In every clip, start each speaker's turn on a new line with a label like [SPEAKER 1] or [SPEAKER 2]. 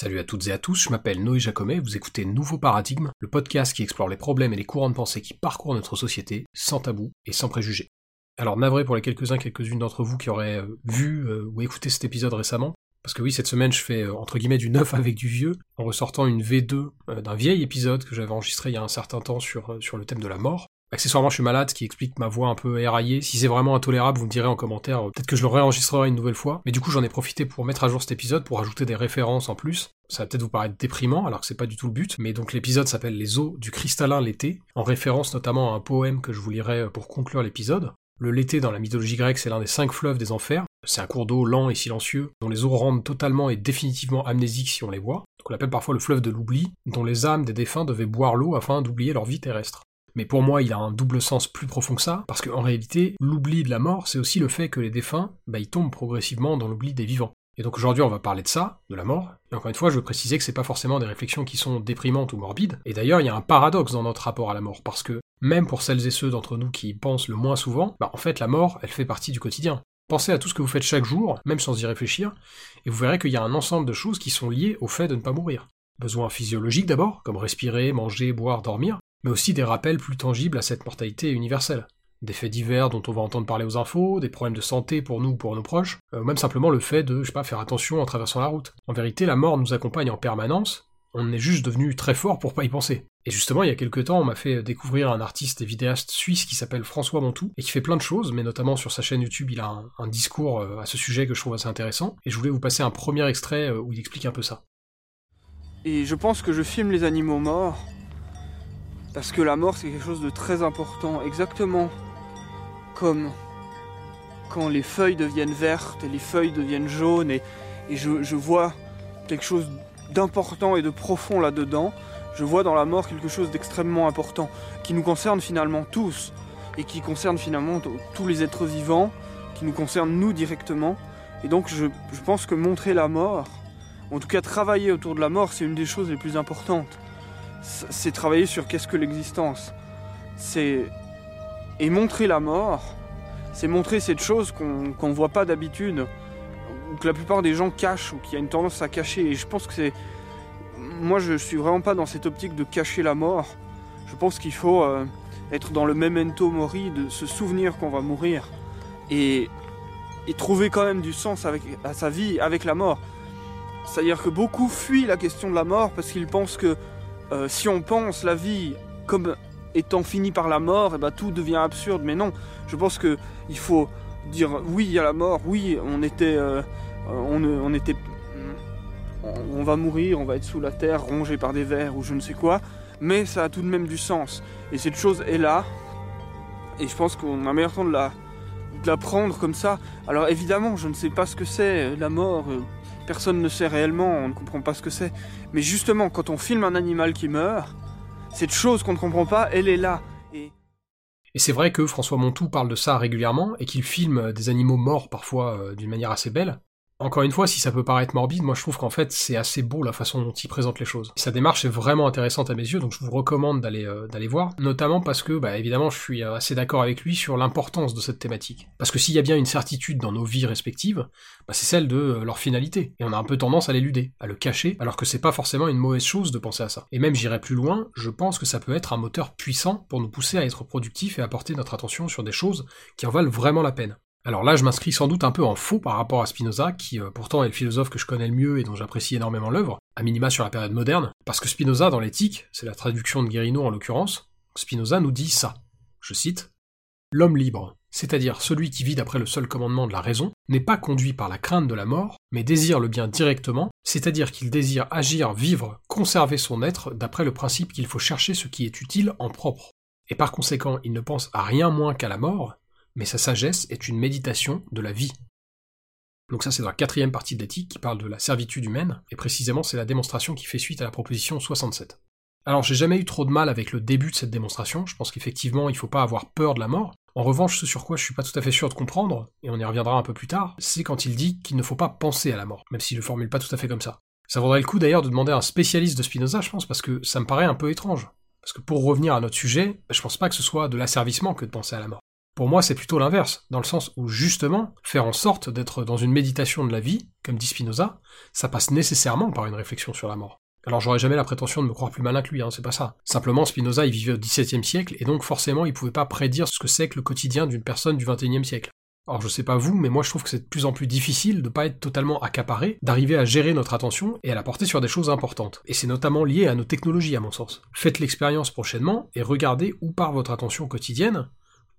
[SPEAKER 1] Salut à toutes et à tous, je m'appelle Noé Jacomet, vous écoutez Nouveau Paradigme, le podcast qui explore les problèmes et les courants de pensée qui parcourent notre société, sans tabou et sans préjugés. Alors navré pour les quelques-uns, quelques-unes d'entre vous qui auraient euh, vu euh, ou écouté cet épisode récemment, parce que oui, cette semaine je fais euh, entre guillemets du neuf avec du vieux, en ressortant une V2 d'un vieil épisode que j'avais enregistré il y a un certain temps sur, sur le thème de la mort, Accessoirement, je suis malade, qui explique ma voix un peu éraillée. Si c'est vraiment intolérable, vous me direz en commentaire. Peut-être que je le réenregistrerai une nouvelle fois. Mais du coup, j'en ai profité pour mettre à jour cet épisode, pour ajouter des références en plus. Ça va peut-être vous paraître déprimant, alors que c'est pas du tout le but. Mais donc l'épisode s'appelle Les eaux du cristallin l'été, en référence notamment à un poème que je vous lirai pour conclure l'épisode. Le Lété dans la mythologie grecque, c'est l'un des cinq fleuves des enfers. C'est un cours d'eau lent et silencieux, dont les eaux rendent totalement et définitivement amnésiques si on les voit. Donc on l'appelle parfois le fleuve de l'oubli, dont les âmes des défunts devaient boire l'eau afin d'oublier leur vie terrestre. Mais pour moi, il a un double sens plus profond que ça, parce qu'en réalité, l'oubli de la mort, c'est aussi le fait que les défunts, bah, ils tombent progressivement dans l'oubli des vivants. Et donc aujourd'hui, on va parler de ça, de la mort. Et encore une fois, je veux préciser que c'est pas forcément des réflexions qui sont déprimantes ou morbides. Et d'ailleurs, il y a un paradoxe dans notre rapport à la mort, parce que même pour celles et ceux d'entre nous qui y pensent le moins souvent, bah en fait, la mort, elle fait partie du quotidien. Pensez à tout ce que vous faites chaque jour, même sans y réfléchir, et vous verrez qu'il y a un ensemble de choses qui sont liées au fait de ne pas mourir. Besoins physiologiques d'abord, comme respirer, manger, boire, dormir, mais aussi des rappels plus tangibles à cette mortalité universelle. Des faits divers dont on va entendre parler aux infos, des problèmes de santé pour nous ou pour nos proches, euh, même simplement le fait de, je sais pas, faire attention en traversant la route. En vérité, la mort nous accompagne en permanence, on est juste devenu très fort pour pas y penser. Et justement, il y a quelques temps, on m'a fait découvrir un artiste et vidéaste suisse qui s'appelle François Montou, et qui fait plein de choses, mais notamment sur sa chaîne YouTube, il a un, un, discours euh, à ce sujet que je trouve assez intéressant, et je voulais vous passer un premier extrait euh, où il explique un peu ça.
[SPEAKER 2] Et je pense que je filme les animaux morts parce que la mort, c'est quelque chose de très important, exactement comme quand les feuilles deviennent vertes et les feuilles deviennent jaunes, et, je, vois quelque chose d'important et de profond là-dedans. Je vois dans la mort quelque chose d'extrêmement important, qui nous concerne finalement tous, et qui concerne finalement tous les êtres vivants, qui nous concerne nous directement. Et donc je pense que montrer la mort, en tout cas travailler autour de la mort, c'est une des choses les plus importantes c'est travailler sur qu'est-ce que l'existence. C'est et montrer la mort, c'est montrer cette chose qu'on ne voit pas d'habitude, ou que la plupart des gens cachent, ou qui a une tendance à cacher. Et je pense que c'est. Moi, je suis vraiment pas dans cette optique de cacher la mort. Je pense qu'il faut euh, être dans le memento mori, de se souvenir qu'on va mourir, et, et trouver quand même du sens avec, à sa vie avec la mort. C'est-à-dire que beaucoup fuient la question de la mort parce qu'ils pensent que euh, si on pense la vie comme étant finie par la mort, et eh ben, tout devient absurde. Mais non, je pense que il faut dire oui, a la mort, oui, on était, euh, on, était, on va mourir, on va être sous la terre, rongé par des vers ou je ne sais quoi, mais ça a tout de même du sens. Et cette chose est là, et je pense qu'on a meilleur temps de la, prendre comme ça. Alors évidemment, je ne sais pas ce que c'est la mort. Euh, personne ne sait réellement, on ne comprend pas ce que c'est. Mais justement, quand on filme un animal qui meurt, cette chose qu'on ne comprend pas, elle est là.
[SPEAKER 1] Et, et c'est vrai que François Montou parle de ça régulièrement, et qu'il filme des animaux morts parfois euh, d'une manière assez belle. Encore une fois, si ça peut paraître morbide, moi je trouve qu'en fait c'est assez beau la façon dont il présente les choses. Sa démarche est vraiment intéressante à mes yeux, donc je vous recommande d'aller euh, voir, notamment parce que, bah évidemment, je suis euh, assez d'accord avec lui sur l'importance de cette thématique. Parce que s'il y a bien une certitude dans nos vies respectives, bah, c'est celle de euh, leur finalité, et on a un peu tendance à l'éluder, à le cacher, alors que c'est pas forcément une mauvaise chose de penser à ça. Et même j'irai plus loin, je pense que ça peut être un moteur puissant pour nous pousser à être productifs et à porter notre attention sur des choses qui en valent vraiment la peine. Alors là, je m'inscris sans doute un peu en faux par rapport à Spinoza, qui euh, pourtant est le philosophe que je connais le mieux et dont j'apprécie énormément l'œuvre, à minima sur la période moderne, parce que Spinoza, dans l'éthique, c'est la traduction de Guérino en l'occurrence, Spinoza nous dit ça. Je cite L'homme libre, c'est-à-dire celui qui vit d'après le seul commandement de la raison, n'est pas conduit par la crainte de la mort, mais désire le bien directement, c'est-à-dire qu'il désire agir, vivre, conserver son être d'après le principe qu'il faut chercher ce qui est utile en propre. Et par conséquent, il ne pense à rien moins qu'à la mort, mais sa sagesse est une méditation de la vie. Donc ça c'est dans la quatrième partie de l'éthique qui parle de la servitude humaine, et précisément c'est la démonstration qui fait suite à la proposition 67. Alors j'ai jamais eu trop de mal avec le début de cette démonstration, je pense qu'effectivement il faut pas avoir peur de la mort. En revanche, ce sur quoi je suis pas tout à fait sûr de comprendre, et on y reviendra un peu plus tard, c'est quand il dit qu'il ne faut pas penser à la mort, même s'il le formule pas tout à fait comme ça. Ça vaudrait le coup d'ailleurs de demander à un spécialiste de Spinoza, je pense, parce que ça me paraît un peu étrange. Parce que pour revenir à notre sujet, je pense pas que ce soit de l'asservissement que de penser à la mort. Pour moi, c'est plutôt l'inverse, dans le sens où justement, faire en sorte d'être dans une méditation de la vie, comme dit Spinoza, ça passe nécessairement par une réflexion sur la mort. Alors j'aurais jamais la prétention de me croire plus malin que lui, hein, c'est pas ça. Simplement, Spinoza, il vivait au XVIIe siècle, et donc forcément, il pouvait pas prédire ce que c'est que le quotidien d'une personne du XXIe siècle. Alors je sais pas vous, mais moi je trouve que c'est de plus en plus difficile de pas être totalement accaparé, d'arriver à gérer notre attention et à la porter sur des choses importantes. Et c'est notamment lié à nos technologies à mon sens. Faites l'expérience prochainement et regardez où part votre attention quotidienne.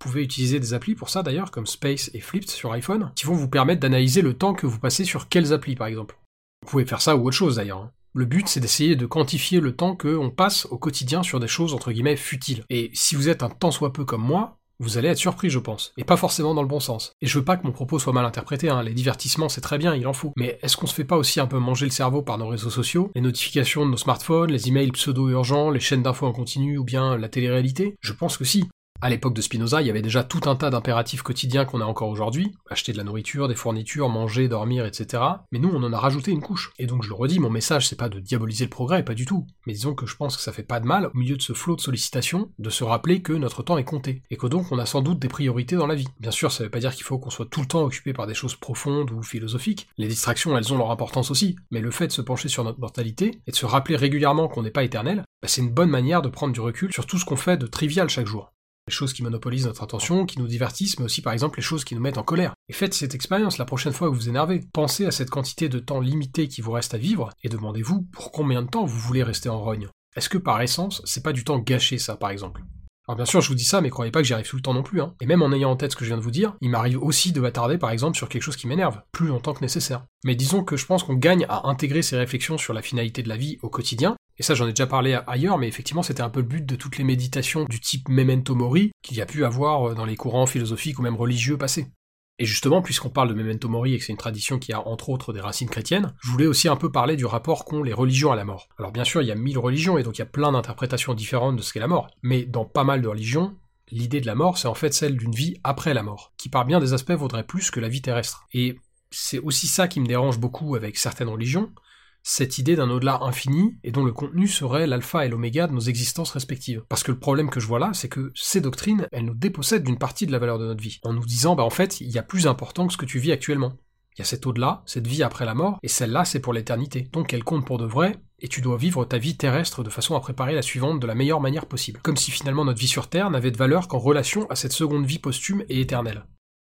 [SPEAKER 1] Vous pouvez utiliser des applis pour ça d'ailleurs, comme Space et Flipped sur iPhone, qui vont vous permettre d'analyser le temps que vous passez sur quelles applis par exemple. Vous pouvez faire ça ou autre chose d'ailleurs. Hein. Le but, c'est d'essayer de quantifier le temps qu'on passe au quotidien sur des choses entre guillemets futiles. Et si vous êtes un tant soit peu comme moi, vous allez être surpris, je pense. Et pas forcément dans le bon sens. Et je veux pas que mon propos soit mal interprété, hein. les divertissements c'est très bien, il en faut. Mais est-ce qu'on se fait pas aussi un peu manger le cerveau par nos réseaux sociaux, les notifications de nos smartphones, les emails pseudo-urgents, les chaînes d'infos en continu ou bien la télé-réalité? Je pense que si. À l'époque de Spinoza, il y avait déjà tout un tas d'impératifs quotidiens qu'on a encore aujourd'hui, acheter de la nourriture, des fournitures, manger, dormir, etc. Mais nous, on en a rajouté une couche. Et donc je le redis, mon message, c'est pas de diaboliser le progrès, pas du tout. Mais disons que je pense que ça fait pas de mal, au milieu de ce flot de sollicitations, de se rappeler que notre temps est compté, et que donc on a sans doute des priorités dans la vie. Bien sûr, ça veut pas dire qu'il faut qu'on soit tout le temps occupé par des choses profondes ou philosophiques. Les distractions, elles ont leur importance aussi, mais le fait de se pencher sur notre mortalité, et de se rappeler régulièrement qu'on n'est pas éternel, bah, c'est une bonne manière de prendre du recul sur tout ce qu'on fait de trivial chaque jour les choses qui monopolisent notre attention, qui nous divertissent, mais aussi par exemple les choses qui nous mettent en colère. Et faites cette expérience la prochaine fois que vous vous énervez. Pensez à cette quantité de temps limité qui vous reste à vivre, et demandez-vous pour combien de temps vous voulez rester en rogne. Est-ce que par essence, c'est pas du temps gâché ça par exemple? Alors bien sûr, je vous dis ça, mais croyez pas que j'y arrive tout le temps non plus. Hein. Et même en ayant en tête ce que je viens de vous dire, il m'arrive aussi de m'attarder par exemple sur quelque chose qui m'énerve, plus longtemps que nécessaire. Mais disons que je pense qu'on gagne à intégrer ces réflexions sur la finalité de la vie au quotidien, et ça, j'en ai déjà parlé ailleurs, mais effectivement, c'était un peu le but de toutes les méditations du type Memento Mori qu'il y a pu avoir euh, dans les courants philosophiques ou même religieux passés. Et justement, puisqu'on parle de Memento Mori et que c'est une tradition qui a entre autres des racines chrétiennes, je voulais aussi un peu parler du rapport qu'ont les religions à la mort. Alors bien sûr, il y a mille religions et donc il y a plein d'interprétations différentes de ce qu'est la mort. Mais dans pas mal de religions, l'idée de la mort, c'est en fait celle d'une vie après la mort, qui par bien des aspects vaudrait plus que la vie terrestre. Et c'est aussi ça qui me dérange beaucoup avec certaines religions, cette idée d'un au-delà infini et dont le contenu serait l'alpha et l'oméga de nos existences respectives. Parce que le problème que je vois là, c'est que ces doctrines, elles nous dépossèdent d'une partie de la valeur de notre vie, en nous disant, bah en fait, il y a plus important que ce que tu vis actuellement. Il y a cet au-delà, cette vie après la mort, et celle-là, c'est pour l'éternité. Donc elle compte pour de vrai, et tu dois vivre ta vie terrestre de façon à préparer la suivante de la meilleure manière possible. Comme si finalement notre vie sur Terre n'avait de valeur qu'en relation à cette seconde vie posthume et éternelle.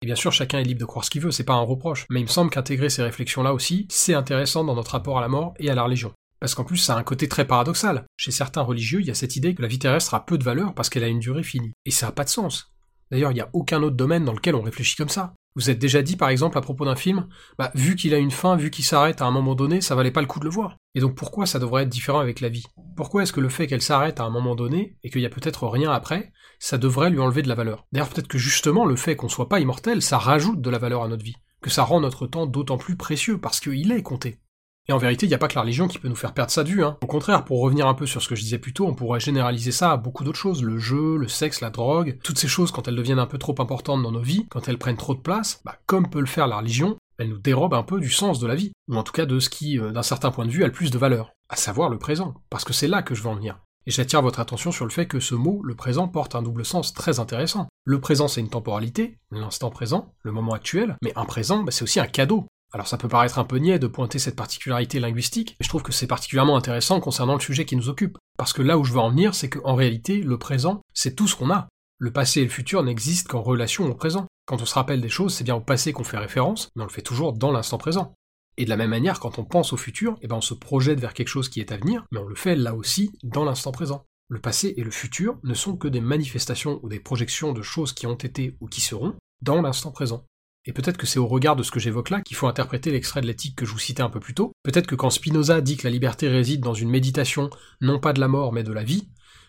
[SPEAKER 1] Et bien sûr, chacun est libre de croire ce qu'il veut, c'est pas un reproche, mais il me semble qu'intégrer ces réflexions-là aussi, c'est intéressant dans notre rapport à la mort et à la religion. Parce qu'en plus, ça a un côté très paradoxal. Chez certains religieux, il y a cette idée que la vie terrestre a peu de valeur parce qu'elle a une durée finie. Et ça n'a pas de sens. D'ailleurs, il n'y a aucun autre domaine dans lequel on réfléchit comme ça. Vous êtes déjà dit, par exemple, à propos d'un film, bah, vu qu'il a une fin, vu qu'il s'arrête à un moment donné, ça valait pas le coup de le voir. Et donc pourquoi ça devrait être différent avec la vie? Pourquoi est-ce que le fait qu'elle s'arrête à un moment donné, et qu'il y a peut-être rien après, ça devrait lui enlever de la valeur? D'ailleurs, peut-être que justement, le fait qu'on soit pas immortel, ça rajoute de la valeur à notre vie. Que ça rend notre temps d'autant plus précieux, parce qu'il est compté. Et en vérité, il n'y a pas que la religion qui peut nous faire perdre sa vue. Hein. Au contraire, pour revenir un peu sur ce que je disais plus tôt, on pourrait généraliser ça à beaucoup d'autres choses. Le jeu, le sexe, la drogue, toutes ces choses, quand elles deviennent un peu trop importantes dans nos vies, quand elles prennent trop de place, bah, comme peut le faire la religion, elles nous dérobent un peu du sens de la vie. Ou en tout cas de ce qui, euh, d'un certain point de vue, a le plus de valeur. À savoir le présent. Parce que c'est là que je veux en venir. Et j'attire votre attention sur le fait que ce mot, le présent, porte un double sens très intéressant. Le présent, c'est une temporalité, l'instant présent, le moment actuel, mais un présent, bah, c'est aussi un cadeau. Alors ça peut paraître un peu niais de pointer cette particularité linguistique, mais je trouve que c'est particulièrement intéressant concernant le sujet qui nous occupe. Parce que là où je veux en venir, c'est qu'en réalité, le présent, c'est tout ce qu'on a. Le passé et le futur n'existent qu'en relation au présent. Quand on se rappelle des choses, c'est bien au passé qu'on fait référence, mais on le fait toujours dans l'instant présent. Et de la même manière, quand on pense au futur, eh ben on se projette vers quelque chose qui est à venir, mais on le fait là aussi dans l'instant présent. Le passé et le futur ne sont que des manifestations ou des projections de choses qui ont été ou qui seront dans l'instant présent. Et peut-être que c'est au regard de ce que j'évoque là qu'il faut interpréter l'extrait de l'éthique que je vous citais un peu plus tôt. Peut-être que quand Spinoza dit que la liberté réside dans une méditation non pas de la mort mais de la vie,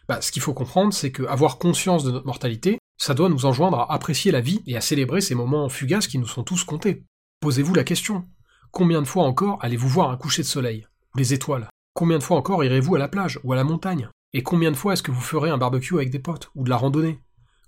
[SPEAKER 1] bah, ce qu'il faut comprendre c'est que avoir conscience de notre mortalité, ça doit nous enjoindre à apprécier la vie et à célébrer ces moments fugaces qui nous sont tous comptés. Posez-vous la question. Combien de fois encore allez-vous voir un coucher de soleil? Ou les étoiles Combien de fois encore irez-vous à la plage ou à la montagne? Et combien de fois est-ce que vous ferez un barbecue avec des potes ou de la randonnée?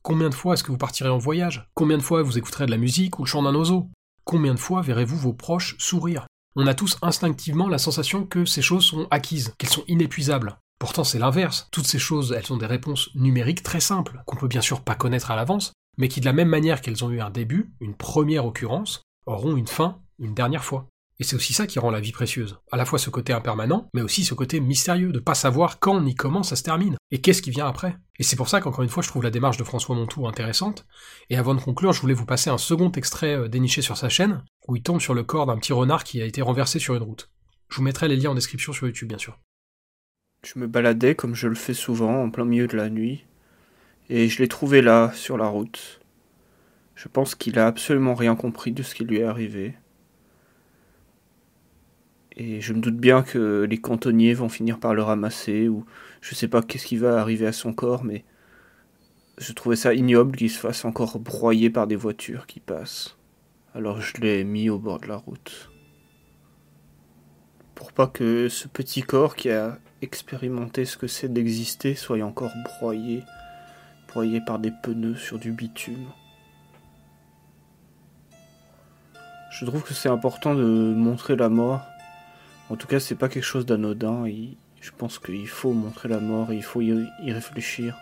[SPEAKER 1] Combien de fois est-ce que vous partirez en voyage? Combien de fois vous écouterez de la musique ou le chant d'un oiseau? Combien de fois verrez-vous vos proches sourire? On a tous instinctivement la sensation que ces choses sont acquises, qu'elles sont inépuisables. Pourtant c'est l'inverse. Toutes ces choses, elles ont des réponses numériques très simples, qu'on peut bien sûr pas connaître à l'avance, mais qui de la même manière qu'elles ont eu un début, une première occurrence, auront une fin une dernière fois. Et c'est aussi ça qui rend la vie précieuse. À la fois ce côté impermanent, mais aussi ce côté mystérieux, de pas savoir quand ni comment ça se termine, et qu'est-ce qui vient après. Et c'est pour ça qu'encore une fois, je trouve la démarche de François Montour intéressante. Et avant de conclure, je voulais vous passer un second extrait euh, déniché sur sa chaîne, où il tombe sur le corps d'un petit renard qui a été renversé sur une route. Je vous mettrai les liens en description sur YouTube, bien sûr.
[SPEAKER 2] Je me baladais comme je le fais souvent, en plein milieu de la nuit, et je l'ai trouvé là, sur la route. Je pense qu'il a absolument rien compris de ce qui lui est arrivé. Et je me doute bien que les cantonniers vont finir par le ramasser, ou je sais pas qu'est-ce qui va arriver à son corps, mais je trouvais ça ignoble qu'il se fasse encore broyer par des voitures qui passent. Alors je l'ai mis au bord de la route. Pour pas que ce petit corps qui a expérimenté ce que c'est d'exister soit encore broyé, broyé par des pneus sur du bitume. Je trouve que c'est important de montrer la mort en tout cas, c'est pas quelque chose d'anodin. Je pense qu'il faut montrer la mort et il faut y réfléchir.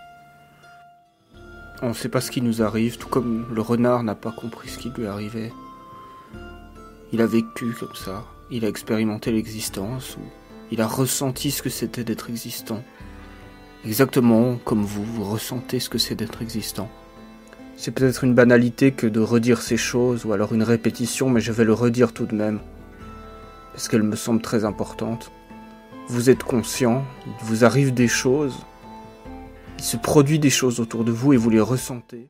[SPEAKER 2] On ne sait pas ce qui nous arrive, tout comme le renard n'a pas compris ce qui lui arrivait. Il a vécu comme ça, il a expérimenté l'existence, il a ressenti ce que c'était d'être existant. Exactement comme vous, vous ressentez ce que c'est d'être existant. C'est peut-être une banalité que de redire ces choses, ou alors une répétition, mais je vais le redire tout de même parce qu'elle me semble très importante. Vous êtes conscient, il vous arrive des choses, il se produit des choses autour de vous et vous les ressentez?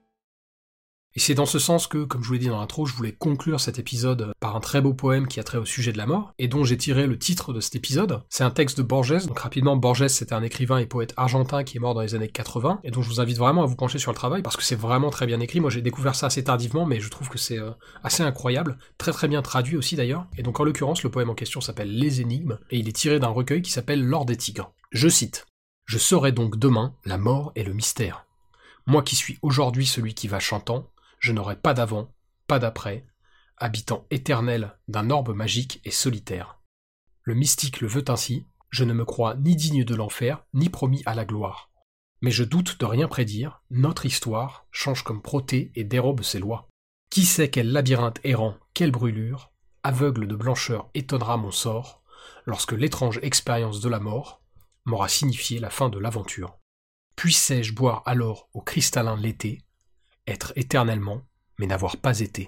[SPEAKER 1] Et c'est dans ce sens que, comme je vous l'ai dit dans l'intro, je voulais conclure cet épisode par un très beau poème qui a trait au sujet de la mort, et dont j'ai tiré le titre de cet épisode. C'est un texte de Borges, donc rapidement, Borges c'était un écrivain et poète argentin qui est mort dans les années 80, et dont je vous invite vraiment à vous pencher sur le travail, parce que c'est vraiment très bien écrit. Moi j'ai découvert ça assez tardivement, mais je trouve que c'est euh, assez incroyable, très très bien traduit aussi d'ailleurs. Et donc en l'occurrence, le poème en question s'appelle Les Énigmes, et il est tiré d'un recueil qui s'appelle L'Or des Tigres. Je cite. Je saurai donc demain la mort et le mystère. Moi qui suis aujourd'hui celui qui va chantant, je n'aurai pas d'avant, pas d'après, habitant éternel d'un orbe magique et solitaire. Le mystique le veut ainsi, je ne me crois ni digne de l'enfer, ni promis à la gloire. Mais je doute de rien prédire, notre histoire change comme Protée et dérobe ses lois. Qui sait quel labyrinthe errant, quelle brûlure, aveugle de blancheur étonnera mon sort, lorsque l'étrange expérience de la mort m'aura signifié la fin de l'aventure. Puissais-je boire alors au cristallin l'été, être éternellement, mais n'avoir pas été.